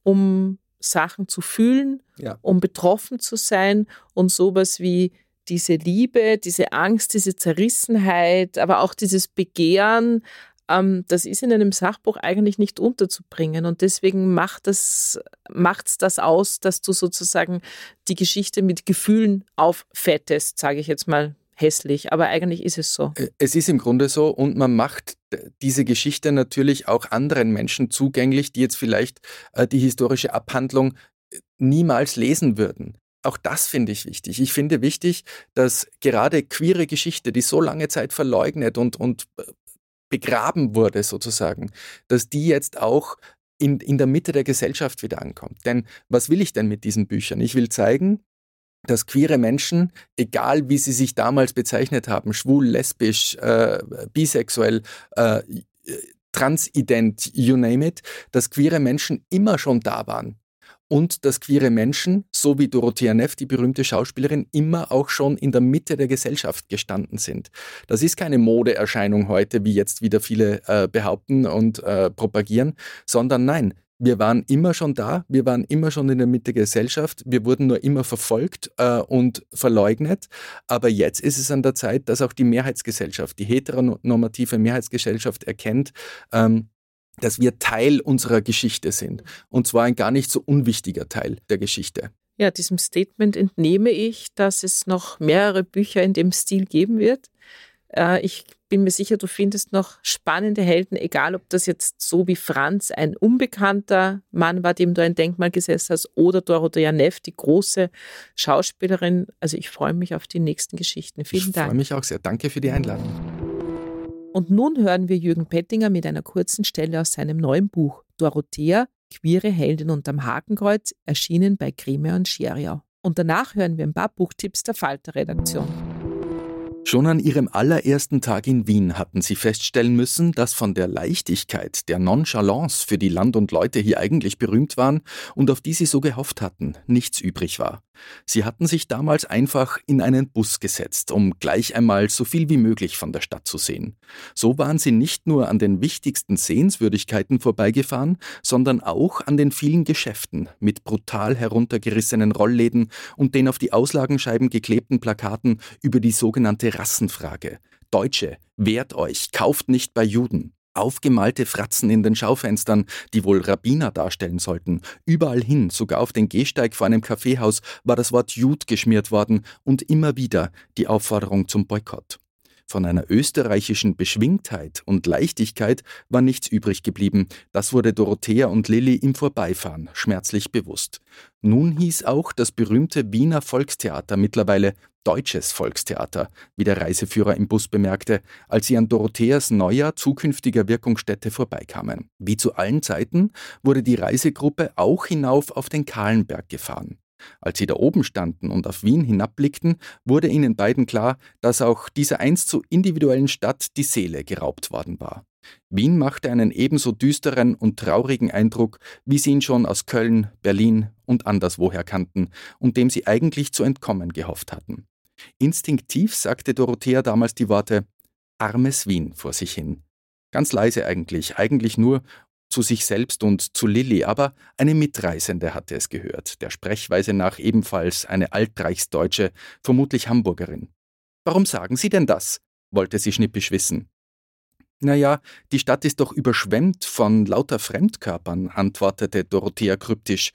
[SPEAKER 2] um Sachen zu fühlen, ja. um betroffen zu sein und sowas wie diese Liebe, diese Angst, diese Zerrissenheit, aber auch dieses Begehren ähm, das ist in einem Sachbuch eigentlich nicht unterzubringen. Und deswegen macht es macht's das aus, dass du sozusagen die Geschichte mit Gefühlen auffettest, sage ich jetzt mal hässlich, aber eigentlich ist es so.
[SPEAKER 3] Äh, es ist im Grunde so und man macht diese Geschichte natürlich auch anderen Menschen zugänglich, die jetzt vielleicht äh, die historische Abhandlung äh, niemals lesen würden. Auch das finde ich wichtig. Ich finde wichtig, dass gerade queere Geschichte, die so lange Zeit verleugnet und, und begraben wurde sozusagen, dass die jetzt auch in, in der Mitte der Gesellschaft wieder ankommt. Denn was will ich denn mit diesen Büchern? Ich will zeigen, dass queere Menschen, egal wie sie sich damals bezeichnet haben, schwul, lesbisch, äh, bisexuell, äh, transident, you name it, dass queere Menschen immer schon da waren und dass queere Menschen, so wie Dorothea Neff, die berühmte Schauspielerin, immer auch schon in der Mitte der Gesellschaft gestanden sind. Das ist keine Modeerscheinung heute, wie jetzt wieder viele äh, behaupten und äh, propagieren, sondern nein, Wir waren immer schon da, wir waren immer schon in der Mitte der Gesellschaft, wir wurden nur immer verfolgt äh, und verleugnet. Aber jetzt ist es an der Zeit, dass auch die Mehrheitsgesellschaft, die heteronormative Mehrheitsgesellschaft erkennt, ähm, dass wir Teil unserer Geschichte sind. Und zwar ein gar nicht so unwichtiger Teil der Geschichte.
[SPEAKER 2] Ja, diesem Statement entnehme ich, dass es noch mehrere Bücher in dem Stil geben wird. Äh, ich bin mir sicher, du findest noch spannende Helden, egal ob das jetzt so wie Franz ein unbekannter Mann war, dem du ein Denkmal gesetzt hast, oder Dorothea Neff, die große Schauspielerin. Also ich freue mich auf die nächsten Geschichten. Vielen
[SPEAKER 3] ich
[SPEAKER 2] Dank.
[SPEAKER 3] Ich freue mich auch sehr. Danke für die Einladung.
[SPEAKER 2] Und nun hören wir Jürgen Pettinger mit einer kurzen Stelle aus seinem neuen Buch Dorothea, queere Heldin unterm Hakenkreuz, erschienen bei Grime und Scheriau. Und danach hören wir ein paar Buchtipps der Falter-Redaktion.
[SPEAKER 3] Schon an ihrem allerersten Tag in Wien hatten sie feststellen müssen, dass von der Leichtigkeit, der Nonchalance, für die Land und Leute hier eigentlich berühmt waren und auf die sie so gehofft hatten, nichts übrig war. Sie hatten sich damals einfach in einen Bus gesetzt, um gleich einmal so viel wie möglich von der Stadt zu sehen. So waren sie nicht nur an den wichtigsten Sehenswürdigkeiten vorbeigefahren, sondern auch an den vielen Geschäften mit brutal heruntergerissenen Rollläden und den auf die Auslagenscheiben geklebten Plakaten über die sogenannte Rassenfrage. Deutsche, wehrt euch, kauft nicht bei Juden. Aufgemalte Fratzen in den Schaufenstern, die wohl Rabbiner darstellen sollten. Überall hin, sogar auf den Gehsteig vor einem Kaffeehaus, war das Wort Jud geschmiert worden und immer wieder die Aufforderung zum Boykott. Von einer österreichischen Beschwingtheit und Leichtigkeit war nichts übrig geblieben. Das wurde Dorothea und Lilly im Vorbeifahren schmerzlich bewusst. Nun hieß auch das berühmte Wiener Volkstheater mittlerweile Deutsches Volkstheater, wie der Reiseführer im Bus bemerkte, als sie an Dorotheas neuer zukünftiger Wirkungsstätte vorbeikamen. Wie zu allen Zeiten wurde die Reisegruppe auch hinauf auf den Kahlenberg gefahren. Als sie da oben standen und auf Wien hinabblickten, wurde ihnen beiden klar, dass auch dieser einst so individuellen Stadt die Seele geraubt worden war. Wien machte einen ebenso düsteren und traurigen Eindruck, wie sie ihn schon aus Köln, Berlin und anderswoher kannten und dem sie eigentlich zu entkommen gehofft hatten. Instinktiv sagte Dorothea damals die Worte Armes Wien vor sich hin. Ganz leise eigentlich, eigentlich nur, zu sich selbst und zu Lilly, aber eine Mitreisende hatte es gehört, der Sprechweise nach ebenfalls eine Altreichsdeutsche, vermutlich Hamburgerin. Warum sagen Sie denn das? wollte sie schnippisch wissen. Naja, die Stadt ist doch überschwemmt von lauter Fremdkörpern, antwortete Dorothea kryptisch.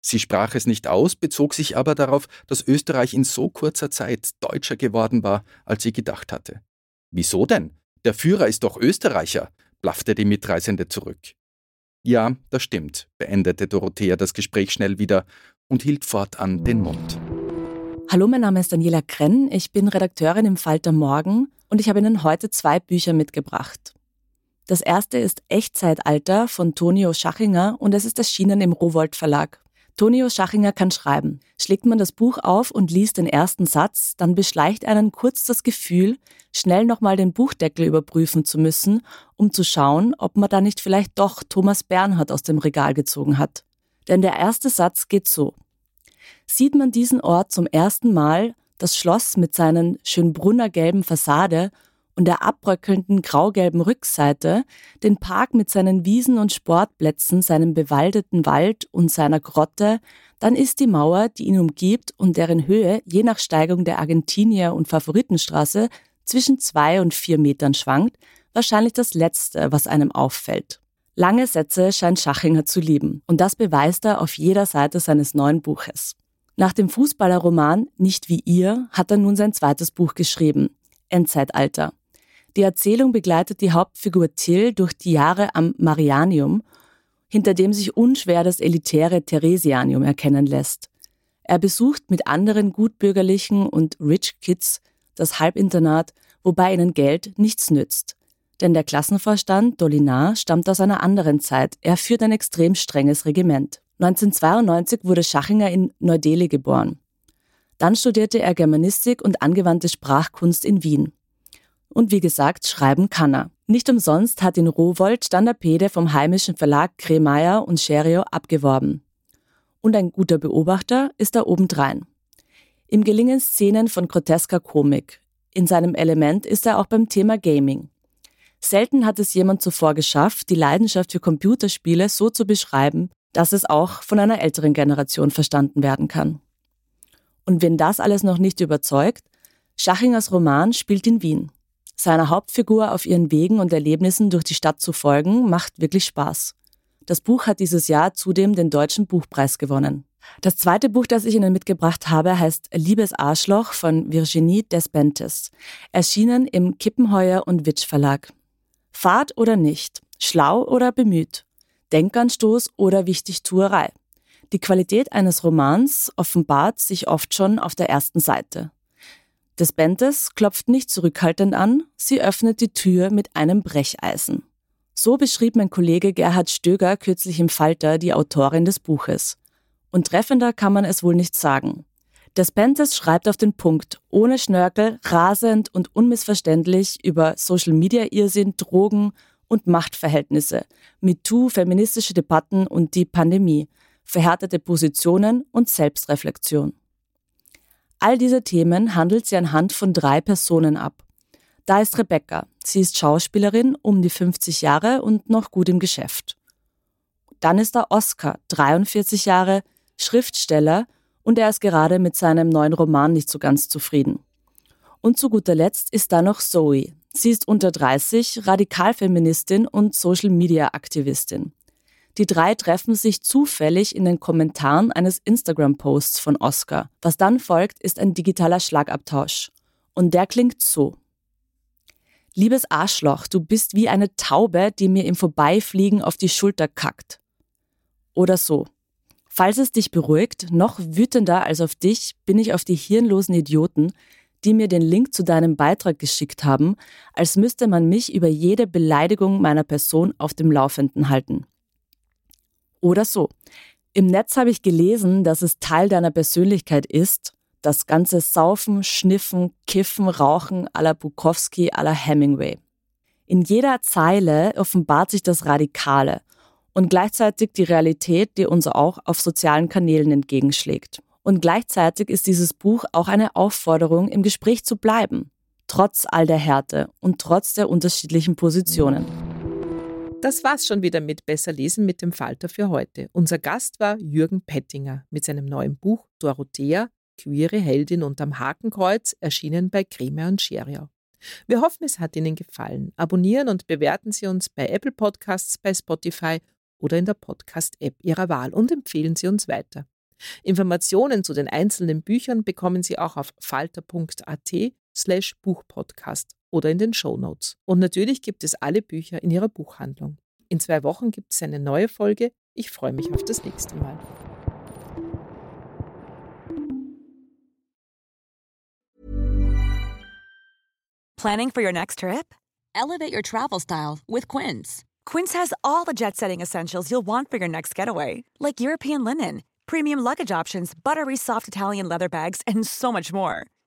[SPEAKER 3] Sie sprach es nicht aus, bezog sich aber darauf, dass Österreich in so kurzer Zeit deutscher geworden war, als sie gedacht hatte. Wieso denn? Der Führer ist doch Österreicher, blaffte die Mitreisende zurück. Ja, das stimmt, beendete Dorothea das Gespräch schnell wieder und hielt fortan den Mund.
[SPEAKER 4] Hallo, mein Name ist Daniela Krenn, ich bin Redakteurin im Falter Morgen und ich habe Ihnen heute zwei Bücher mitgebracht. Das erste ist Echtzeitalter von Tonio Schachinger und es ist erschienen im Rowold Verlag. Tonio Schachinger kann schreiben. Schlägt man das Buch auf und liest den ersten Satz, dann beschleicht einen kurz das Gefühl, schnell nochmal den Buchdeckel überprüfen zu müssen, um zu schauen, ob man da nicht vielleicht doch Thomas Bernhard aus dem Regal gezogen hat. Denn der erste Satz geht so. Sieht man diesen Ort zum ersten Mal, das Schloss mit seinen Schönbrunner gelben Fassade und der abbröckelnden graugelben Rückseite, den Park mit seinen Wiesen und Sportplätzen, seinem bewaldeten Wald und seiner Grotte, dann ist die Mauer, die ihn umgibt und deren Höhe je nach Steigung der Argentinier- und Favoritenstraße zwischen zwei und vier Metern schwankt, wahrscheinlich das Letzte, was einem auffällt. Lange Sätze scheint Schachinger zu lieben und das beweist er auf jeder Seite seines neuen Buches. Nach dem Fußballerroman Nicht wie ihr hat er nun sein zweites Buch geschrieben, Endzeitalter. Die Erzählung begleitet die Hauptfigur Till durch die Jahre am Marianium, hinter dem sich unschwer das elitäre Theresianium erkennen lässt. Er besucht mit anderen gutbürgerlichen und Rich Kids das Halbinternat, wobei ihnen Geld nichts nützt. Denn der Klassenvorstand Dolinar stammt aus einer anderen Zeit. Er führt ein extrem strenges Regiment. 1992 wurde Schachinger in Neu-Delhi geboren. Dann studierte er Germanistik und angewandte Sprachkunst in Wien. Und wie gesagt, schreiben kann er. Nicht umsonst hat ihn Rowold Standardpede vom heimischen Verlag Kremeyer und Scherio abgeworben. Und ein guter Beobachter ist er obendrein. Ihm gelingen Szenen von grotesker Komik. In seinem Element ist er auch beim Thema Gaming. Selten hat es jemand zuvor geschafft, die Leidenschaft für Computerspiele so zu beschreiben, dass es auch von einer älteren Generation verstanden werden kann. Und wenn das alles noch nicht überzeugt, Schachingers Roman spielt in Wien. Seiner Hauptfigur auf ihren Wegen und Erlebnissen durch die Stadt zu folgen, macht wirklich Spaß. Das Buch hat dieses Jahr zudem den Deutschen Buchpreis gewonnen. Das zweite Buch, das ich Ihnen mitgebracht habe, heißt Liebes Arschloch von Virginie Despentes, erschienen im Kippenheuer und Witsch Verlag. Fahrt oder nicht, schlau oder bemüht, Denkanstoß oder Wichtigtuerei. Die Qualität eines Romans offenbart sich oft schon auf der ersten Seite. Despentes klopft nicht zurückhaltend an, sie öffnet die Tür mit einem Brecheisen. So beschrieb mein Kollege Gerhard Stöger kürzlich im Falter die Autorin des Buches. Und treffender kann man es wohl nicht sagen. Despentes schreibt auf den Punkt, ohne Schnörkel, rasend und unmissverständlich über Social-Media-Irrsinn, Drogen und Machtverhältnisse, MeToo, feministische Debatten und die Pandemie, verhärtete Positionen und Selbstreflexion. All diese Themen handelt sie anhand von drei Personen ab. Da ist Rebecca. Sie ist Schauspielerin, um die 50 Jahre und noch gut im Geschäft. Dann ist da Oscar, 43 Jahre, Schriftsteller und er ist gerade mit seinem neuen Roman nicht so ganz zufrieden. Und zu guter Letzt ist da noch Zoe. Sie ist unter 30, Radikalfeministin und Social-Media-Aktivistin. Die drei treffen sich zufällig in den Kommentaren eines Instagram-Posts von Oscar. Was dann folgt, ist ein digitaler Schlagabtausch. Und der klingt so. Liebes Arschloch, du bist wie eine Taube, die mir im Vorbeifliegen auf die Schulter kackt. Oder so. Falls es dich beruhigt, noch wütender als auf dich bin ich auf die hirnlosen Idioten, die mir den Link zu deinem Beitrag geschickt haben, als müsste man mich über jede Beleidigung meiner Person auf dem Laufenden halten. Oder so. Im Netz habe ich gelesen, dass es Teil deiner Persönlichkeit ist, das ganze Saufen, Schniffen, Kiffen, Rauchen à la Bukowski, à la Hemingway. In jeder Zeile offenbart sich das Radikale und gleichzeitig die Realität, die uns auch auf sozialen Kanälen entgegenschlägt. Und gleichzeitig ist dieses Buch auch eine Aufforderung, im Gespräch zu bleiben, trotz all der Härte und trotz der unterschiedlichen Positionen.
[SPEAKER 2] Das war's schon wieder mit Besser lesen mit dem Falter für heute. Unser Gast war Jürgen Pettinger mit seinem neuen Buch Dorothea, queere Heldin unterm Hakenkreuz, erschienen bei Creme und Scheriau. Wir hoffen, es hat Ihnen gefallen. Abonnieren und bewerten Sie uns bei Apple Podcasts, bei Spotify oder in der Podcast-App Ihrer Wahl und empfehlen Sie uns weiter. Informationen zu den einzelnen Büchern bekommen Sie auch auf falter.at slash Buchpodcast oder in den Show Notes. Und natürlich gibt es alle Bücher in Ihrer Buchhandlung. In zwei Wochen gibt es eine neue Folge. Ich freue mich auf das nächste Mal.
[SPEAKER 5] Planning for your next trip? Elevate your travel style with Quince. Quince has all the jet setting essentials you'll want for your next getaway, like European linen, premium luggage options, buttery soft Italian leather bags, and so much more.